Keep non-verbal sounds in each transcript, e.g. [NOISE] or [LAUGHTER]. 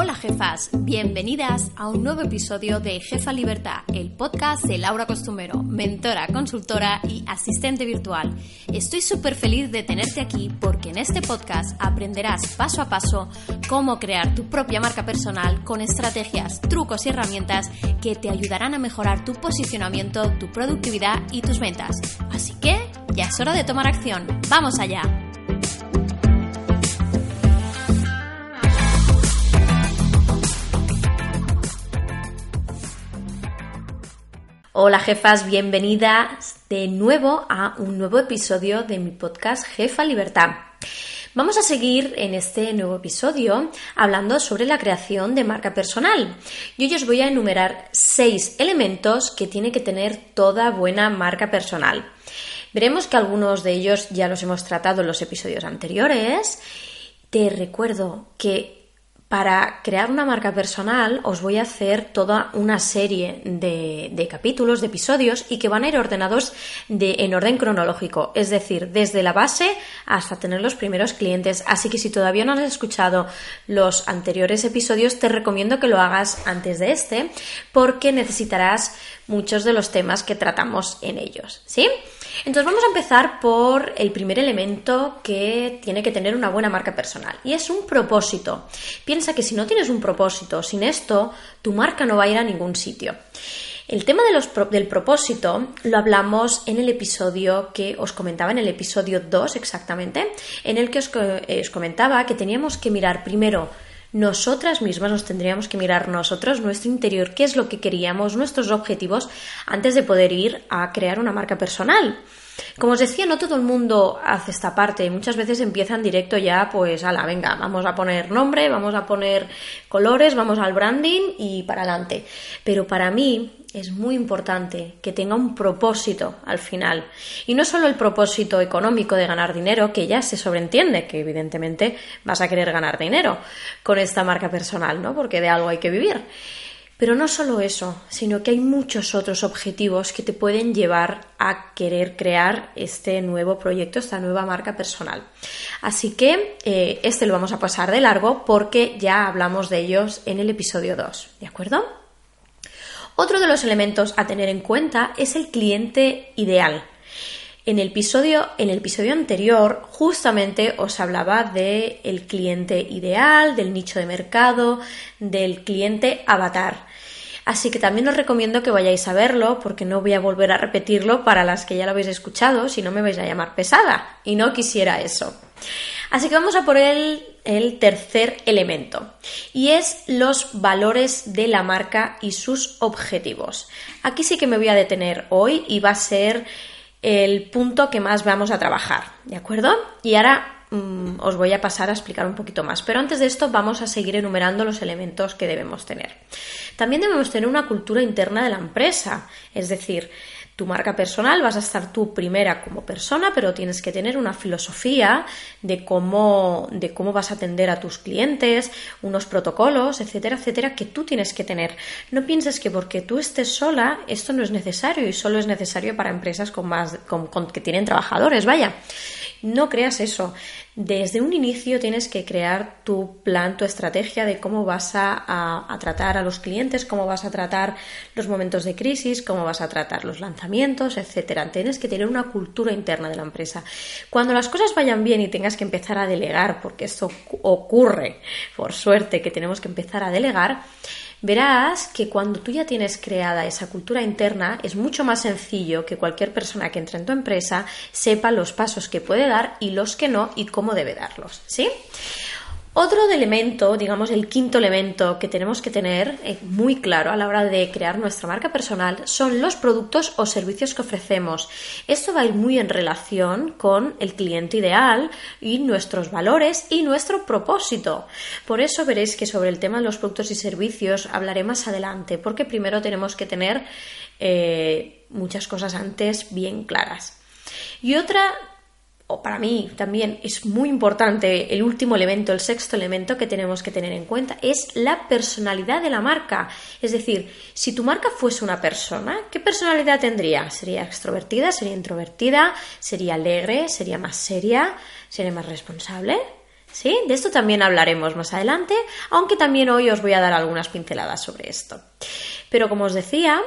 Hola jefas, bienvenidas a un nuevo episodio de Jefa Libertad, el podcast de Laura Costumero, mentora, consultora y asistente virtual. Estoy súper feliz de tenerte aquí porque en este podcast aprenderás paso a paso cómo crear tu propia marca personal con estrategias, trucos y herramientas que te ayudarán a mejorar tu posicionamiento, tu productividad y tus ventas. Así que ya es hora de tomar acción. ¡Vamos allá! Hola jefas, bienvenidas de nuevo a un nuevo episodio de mi podcast Jefa Libertad. Vamos a seguir en este nuevo episodio hablando sobre la creación de marca personal. Y hoy os voy a enumerar seis elementos que tiene que tener toda buena marca personal. Veremos que algunos de ellos ya los hemos tratado en los episodios anteriores. Te recuerdo que para crear una marca personal os voy a hacer toda una serie de, capítulos, de episodios y que van a ir ordenados en orden cronológico, es decir, desde la base hasta tener los primeros clientes. Así que si todavía no has escuchado los anteriores episodios, te recomiendo que lo hagas antes de este porque necesitarás muchos de los temas que tratamos en ellos. ¿Sí? Entonces vamos a empezar por el primer elemento que tiene que tener una buena marca personal y es un propósito. Piensa que si no tienes un propósito, sin esto, tu marca no va a ir a ningún sitio. El tema del propósito lo hablamos en el episodio que os comentaba, en el episodio 2 exactamente, en el que eh, os comentaba que teníamos que mirar primero nosotras mismas nos tendríamos que mirar nosotros, nuestro interior, qué es lo que queríamos, nuestros objetivos, antes de poder ir a crear una marca personal. Como os decía, no todo el mundo hace esta parte. Muchas veces empiezan directo ya, pues, a la venga, vamos a poner nombre, vamos a poner colores, vamos al branding y para adelante. Pero para mí es muy importante que tenga un propósito al final. Y no solo el propósito económico de ganar dinero, que ya se sobreentiende que evidentemente vas a querer ganar dinero con esta marca personal, ¿no? Porque de algo hay que vivir. Pero no solo eso, sino que hay muchos otros objetivos que te pueden llevar a querer crear este nuevo proyecto, esta nueva marca personal. Así que eh, este lo vamos a pasar de largo porque ya hablamos de ellos en el episodio 2, ¿de acuerdo? Otro de los elementos a tener en cuenta es el cliente ideal. En el episodio, en el episodio anterior, justamente os hablaba del el cliente ideal, del nicho de mercado, del cliente avatar. Así que también os recomiendo que vayáis a verlo, porque no voy a volver a repetirlo para las que ya lo habéis escuchado, si no me vais a llamar pesada. Y no quisiera eso. Así que vamos a por el, el tercer elemento, y es los valores de la marca y sus objetivos. Aquí sí que me voy a detener hoy y va a ser el punto que más vamos a trabajar, ¿de acuerdo? Y ahora mm, os voy a pasar a explicar un poquito más, pero antes de esto vamos a seguir enumerando los elementos que debemos tener. También debemos tener una cultura interna de la empresa, es decir, tu marca personal, vas a estar tú primera como persona, pero tienes que tener una filosofía de cómo, de cómo vas a atender a tus clientes, unos protocolos, etcétera, etcétera, que tú tienes que tener. No pienses que porque tú estés sola, esto no es necesario y solo es necesario para empresas con más, con, que tienen trabajadores, vaya. No creas eso. Desde un inicio tienes que crear tu plan, tu estrategia de cómo vas a, tratar a los clientes, cómo vas a tratar los momentos de crisis, cómo vas a tratar los lanzamientos, etcétera. Tienes que tener una cultura interna de la empresa. Cuando las cosas vayan bien y tengas que empezar a delegar, porque esto ocurre, por suerte, que tenemos que empezar a delegar, verás que cuando tú ya tienes creada esa cultura interna es mucho más sencillo que cualquier persona que entre en tu empresa sepa los pasos que puede dar y los que no y cómo debe darlos, ¿sí? Otro elemento, digamos el quinto elemento que tenemos que tener eh, muy claro a la hora de crear nuestra marca personal son los productos o servicios que ofrecemos. Esto va a ir muy en relación con el cliente ideal y nuestros valores y nuestro propósito. Por eso veréis que sobre el tema de los productos y servicios hablaré más adelante, porque primero tenemos que tener eh, muchas cosas antes bien claras. Y otra o para mí también es muy importante el último elemento, el sexto elemento que tenemos que tener en cuenta, es la personalidad de la marca. Es decir, si tu marca fuese una persona, ¿qué personalidad tendría? ¿Sería extrovertida? ¿Sería introvertida? ¿Sería alegre? ¿Sería más seria? ¿Sería más responsable? ¿Sí? De esto también hablaremos más adelante, aunque también hoy os voy a dar algunas pinceladas sobre esto. Pero como os decía,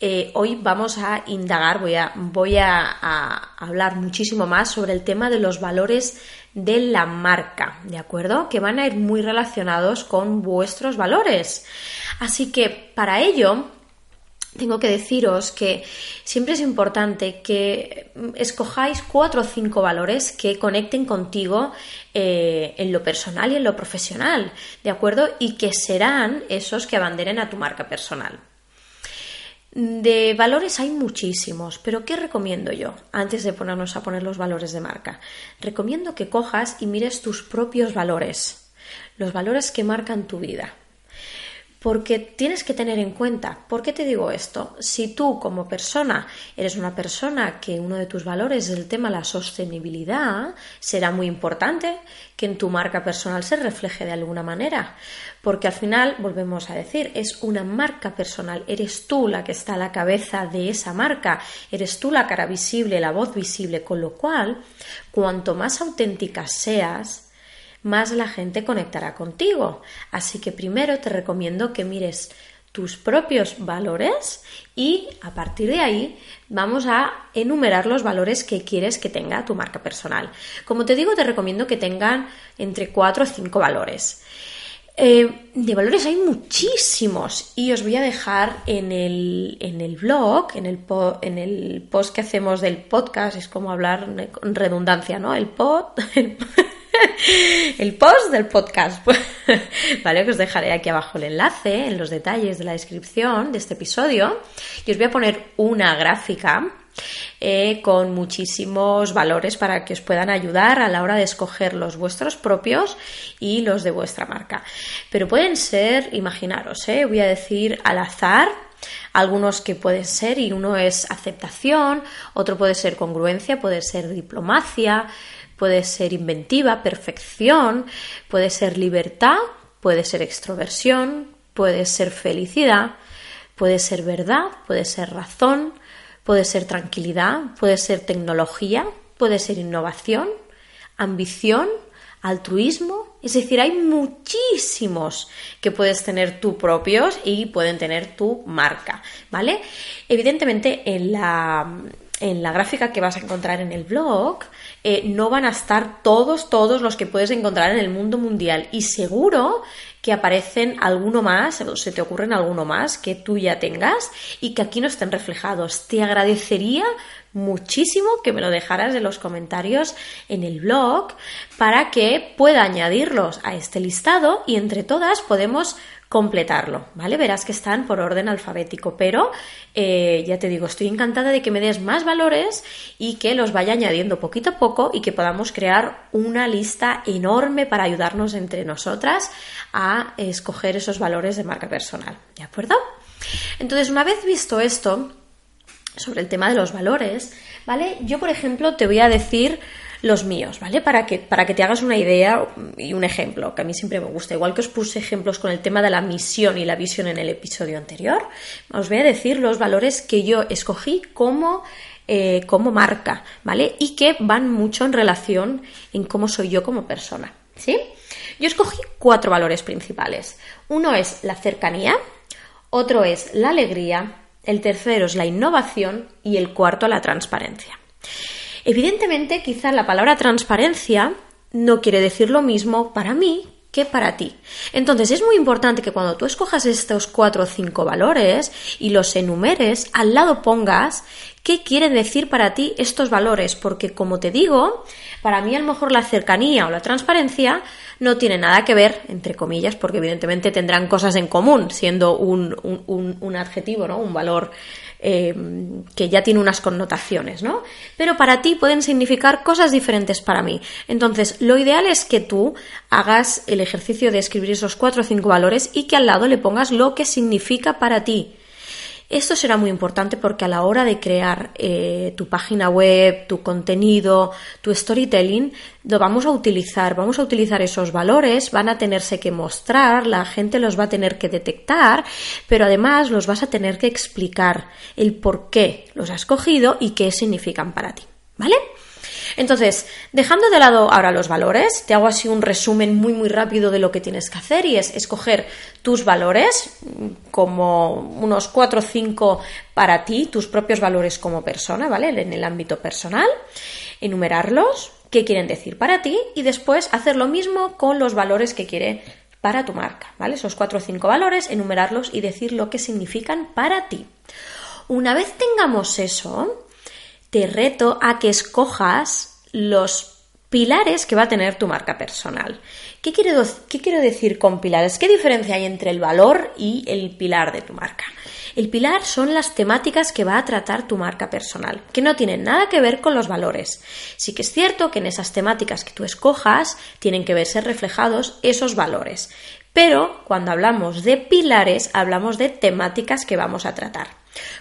eh, hoy vamos a indagar, voy, a, hablar muchísimo más sobre el tema de los valores de la marca, ¿de acuerdo? Que van a ir muy relacionados con vuestros valores. Así que para ello tengo que deciros que siempre es importante que escojáis cuatro o cinco valores que conecten contigo eh, en lo personal y en lo profesional, ¿de acuerdo? Y que serán esos que abanderen a tu marca personal. De valores hay muchísimos, pero ¿qué recomiendo yo antes de ponernos a poner los valores de marca? Recomiendo que cojas y mires tus propios valores, los valores que marcan tu vida. Porque tienes que tener en cuenta, ¿por qué te digo esto? Si tú como persona eres una persona que uno de tus valores es el tema de la sostenibilidad, será muy importante que en tu marca personal se refleje de alguna manera. Porque al final, volvemos a decir, es una marca personal, eres tú la que está a la cabeza de esa marca, eres tú la cara visible, la voz visible, con lo cual, cuanto más auténtica seas, más la gente conectará contigo. Así que primero te recomiendo que mires tus propios valores y a partir de ahí vamos a enumerar los valores que quieres que tenga tu marca personal. Como te digo, te recomiendo que tengan entre 4 o 5 valores. Eh, de valores hay muchísimos y os voy a dejar en el, en el blog, en el, en el post que hacemos del podcast, es como hablar con redundancia, ¿no? El pod, [LAUGHS] [LAUGHS] el post del podcast. [LAUGHS] vale, que os dejaré aquí abajo el enlace en los detalles de la descripción de este episodio y os voy a poner una gráfica eh, con muchísimos valores para que os puedan ayudar a la hora de escoger los vuestros propios y los de vuestra marca. Pero pueden ser, imaginaros, eh, voy a decir al azar, algunos que pueden ser, y uno es aceptación, otro puede ser congruencia, puede ser diplomacia, puede ser inventiva, perfección, puede ser libertad, puede ser extroversión, puede ser felicidad, puede ser verdad, puede ser razón, puede ser tranquilidad, puede ser tecnología, puede ser innovación, ambición, altruismo, es decir, hay muchísimos que puedes tener tú propios y pueden tener tu marca, ¿vale? Evidentemente en la, en la gráfica que vas a encontrar en el blog eh, no van a estar todos, todos los que puedes encontrar en el mundo mundial. Y seguro que aparecen alguno más, o se te ocurren alguno más que tú ya tengas y que aquí no estén reflejados. Te agradecería muchísimo que me lo dejaras en los comentarios en el blog para que pueda añadirlos a este listado y entre todas podemos completarlo, ¿vale? Verás que están por orden alfabético, pero eh, ya te digo, estoy encantada de que me des más valores y que los vaya añadiendo poquito a poco y que podamos crear una lista enorme para ayudarnos entre nosotras a escoger esos valores de marca personal, ¿de acuerdo? Entonces, una vez visto esto sobre el tema de los valores, ¿vale? Yo, por ejemplo, te voy a decir los míos, ¿vale? Para que, para que te hagas una idea y un ejemplo, que a mí siempre me gusta. Igual que os puse ejemplos con el tema de la misión y la visión en el episodio anterior, os voy a decir los valores que yo escogí como, eh, como marca, ¿vale? Y que van mucho en relación en cómo soy yo como persona, ¿sí? Yo escogí cuatro valores principales. Uno es la cercanía, otro es la alegría, el tercero es la innovación y el cuarto la transparencia. Evidentemente, quizá la palabra transparencia no quiere decir lo mismo para mí que para ti. Entonces es muy importante que cuando tú escojas estos cuatro o cinco valores y los enumeres, al lado pongas qué quieren decir para ti estos valores, porque como te digo, para mí a lo mejor la cercanía o la transparencia no tiene nada que ver, entre comillas, porque evidentemente tendrán cosas en común, siendo un, un, un adjetivo, ¿no? un valor eh, que ya tiene unas connotaciones, ¿no? Pero para ti pueden significar cosas diferentes para mí. Entonces, lo ideal es que tú hagas el ejercicio de escribir esos cuatro o cinco valores y que al lado le pongas lo que significa para ti. Esto será muy importante porque a la hora de crear eh, tu página web, tu contenido, tu storytelling, lo vamos a utilizar, vamos a utilizar esos valores, van a tenerse que mostrar, la gente los va a tener que detectar, pero además los vas a tener que explicar el por qué los has cogido y qué significan para ti. ¿Vale? Entonces, dejando de lado ahora los valores, te hago así un resumen muy muy rápido de lo que tienes que hacer y es escoger tus valores, como unos 4 o 5 para ti, tus propios valores como persona, ¿vale? En el ámbito personal, enumerarlos, qué quieren decir para ti y después hacer lo mismo con los valores que quiere para tu marca, ¿vale? Esos 4 o 5 valores, enumerarlos y decir lo que significan para ti. Una vez tengamos eso, te reto a que escojas los pilares que va a tener tu marca personal. ¿Qué quiero, ¿Qué quiero, decir con pilares? ¿Qué diferencia hay entre el valor y el pilar de tu marca? El pilar son las temáticas que va a tratar tu marca personal, que no tienen nada que ver con los valores. Sí que es cierto que en esas temáticas que tú escojas tienen que verse reflejados esos valores. Pero cuando hablamos de pilares, hablamos de temáticas que vamos a tratar.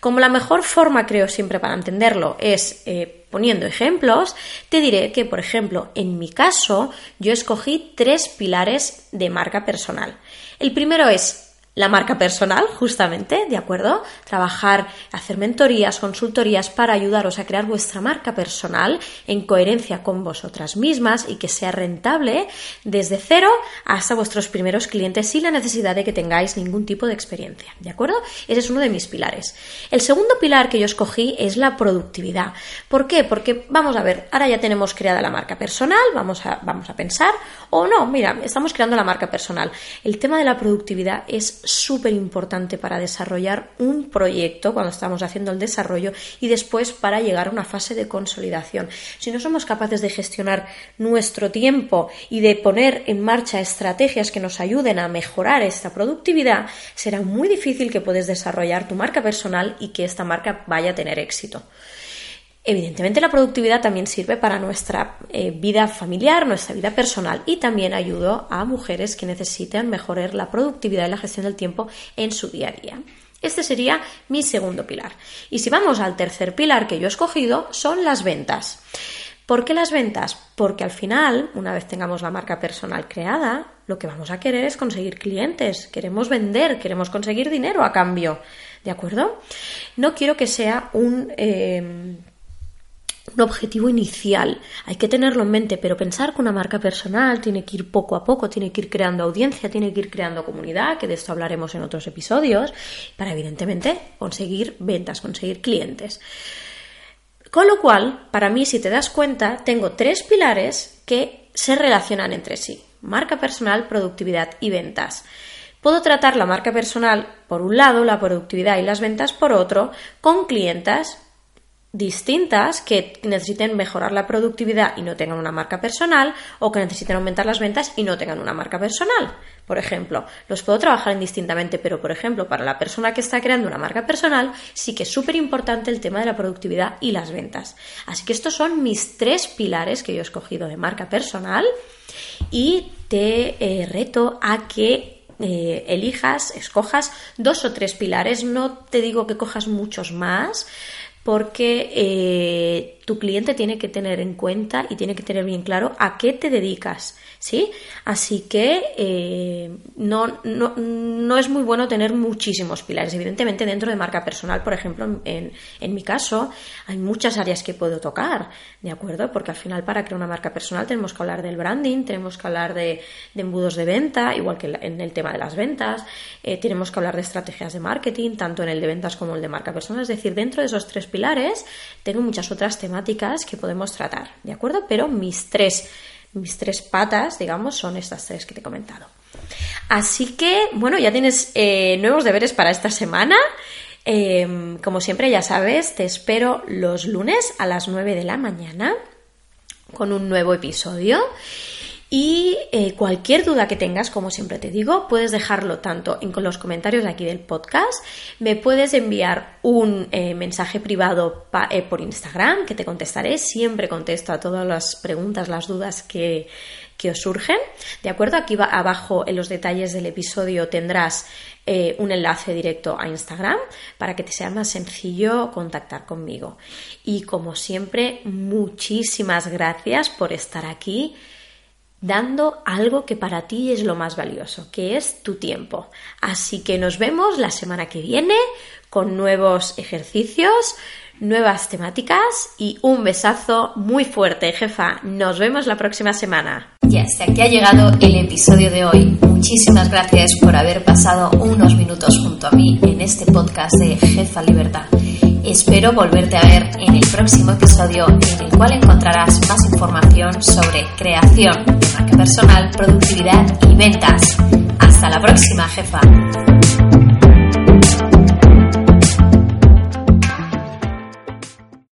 Como la mejor forma, creo siempre, para entenderlo es eh, poniendo ejemplos, te diré que, por ejemplo, en mi caso, yo escogí tres pilares de marca personal. El primero es la marca personal, justamente, ¿de acuerdo? Trabajar, hacer mentorías, consultorías para ayudaros a crear vuestra marca personal en coherencia con vosotras mismas y que sea rentable desde cero hasta vuestros primeros clientes sin la necesidad de que tengáis ningún tipo de experiencia, ¿de acuerdo? Ese es uno de mis pilares. El segundo pilar que yo escogí es la productividad. ¿Por qué? Porque, vamos a ver, ahora ya tenemos creada la marca personal, vamos a, vamos a pensar, o no, mira, estamos creando la marca personal. El tema de la productividad es súper importante para desarrollar un proyecto cuando estamos haciendo el desarrollo y después para llegar a una fase de consolidación. Si no somos capaces de gestionar nuestro tiempo y de poner en marcha estrategias que nos ayuden a mejorar esta productividad, será muy difícil que puedas desarrollar tu marca personal y que esta marca vaya a tener éxito. Evidentemente la productividad también sirve para nuestra eh, vida familiar, nuestra vida personal y también ayuda a mujeres que necesitan mejorar la productividad y la gestión del tiempo en su día a día. Este sería mi segundo pilar. Y si vamos al tercer pilar que yo he escogido, son las ventas. ¿Por qué las ventas? Porque al final, una vez tengamos la marca personal creada, lo que vamos a querer es conseguir clientes, queremos vender, queremos conseguir dinero a cambio. ¿De acuerdo? No quiero que sea un... Eh, un objetivo inicial. Hay que tenerlo en mente, pero pensar que una marca personal tiene que ir poco a poco, tiene que ir creando audiencia, tiene que ir creando comunidad, que de esto hablaremos en otros episodios, para evidentemente conseguir ventas, conseguir clientes. Con lo cual, para mí, si te das cuenta, tengo tres pilares que se relacionan entre sí. Marca personal, productividad y ventas. Puedo tratar la marca personal por un lado, la productividad y las ventas por otro, con clientas distintas que necesiten mejorar la productividad y no tengan una marca personal o que necesiten aumentar las ventas y no tengan una marca personal. Por ejemplo, los puedo trabajar indistintamente, pero por ejemplo, para la persona que está creando una marca personal, sí que es súper importante el tema de la productividad y las ventas. Así que estos son mis tres pilares que yo he escogido de marca personal y te eh, reto a que eh, elijas, escojas dos o tres pilares. No te digo que cojas muchos más, porque eh, tu cliente tiene que tener en cuenta y tiene que tener bien claro a qué te dedicas, ¿sí? Así que eh, no, no, es muy bueno tener muchísimos pilares. Evidentemente, dentro de marca personal, por ejemplo, en, en, mi caso, hay muchas áreas que puedo tocar, ¿de acuerdo? Porque al final, para crear una marca personal, tenemos que hablar del branding, tenemos que hablar de, embudos de venta, igual que en el tema de las ventas, eh, tenemos que hablar de estrategias de marketing, tanto en el de ventas como el de marca personal. Es decir, dentro de esos tres pilares, tengo muchas otras temáticas que podemos tratar, ¿de acuerdo? Pero mis tres mis tres patas, digamos, son estas tres que te he comentado. Así que, bueno, ya tienes eh, nuevos deberes para esta semana. Em, como siempre, ya sabes, te espero los lunes a las 9 de la mañana con un nuevo episodio. Y eh, cualquier duda que tengas, como siempre te digo, puedes dejarlo tanto en los comentarios de aquí del podcast, me puedes enviar un eh, mensaje privado eh, por Instagram que te contestaré, siempre contesto a todas las preguntas, las dudas que, que os surgen. ¿De acuerdo? Aquí abajo en los detalles del episodio tendrás un enlace directo a Instagram para que te sea más sencillo contactar conmigo. Y como siempre, muchísimas gracias por estar aquí dando algo que para ti es lo más valioso, que es tu tiempo. Así que nos vemos la semana que viene con nuevos ejercicios, nuevas temáticas y un besazo muy fuerte, jefa. Nos vemos la próxima semana. Y hasta aquí ha llegado el episodio de hoy. Muchísimas gracias por haber pasado unos minutos junto a mí en este podcast de Jefa Libertad. Espero volverte a ver en el próximo episodio en el cual encontrarás más información sobre creación marca personal, productividad y ventas. Hasta la próxima, jefa.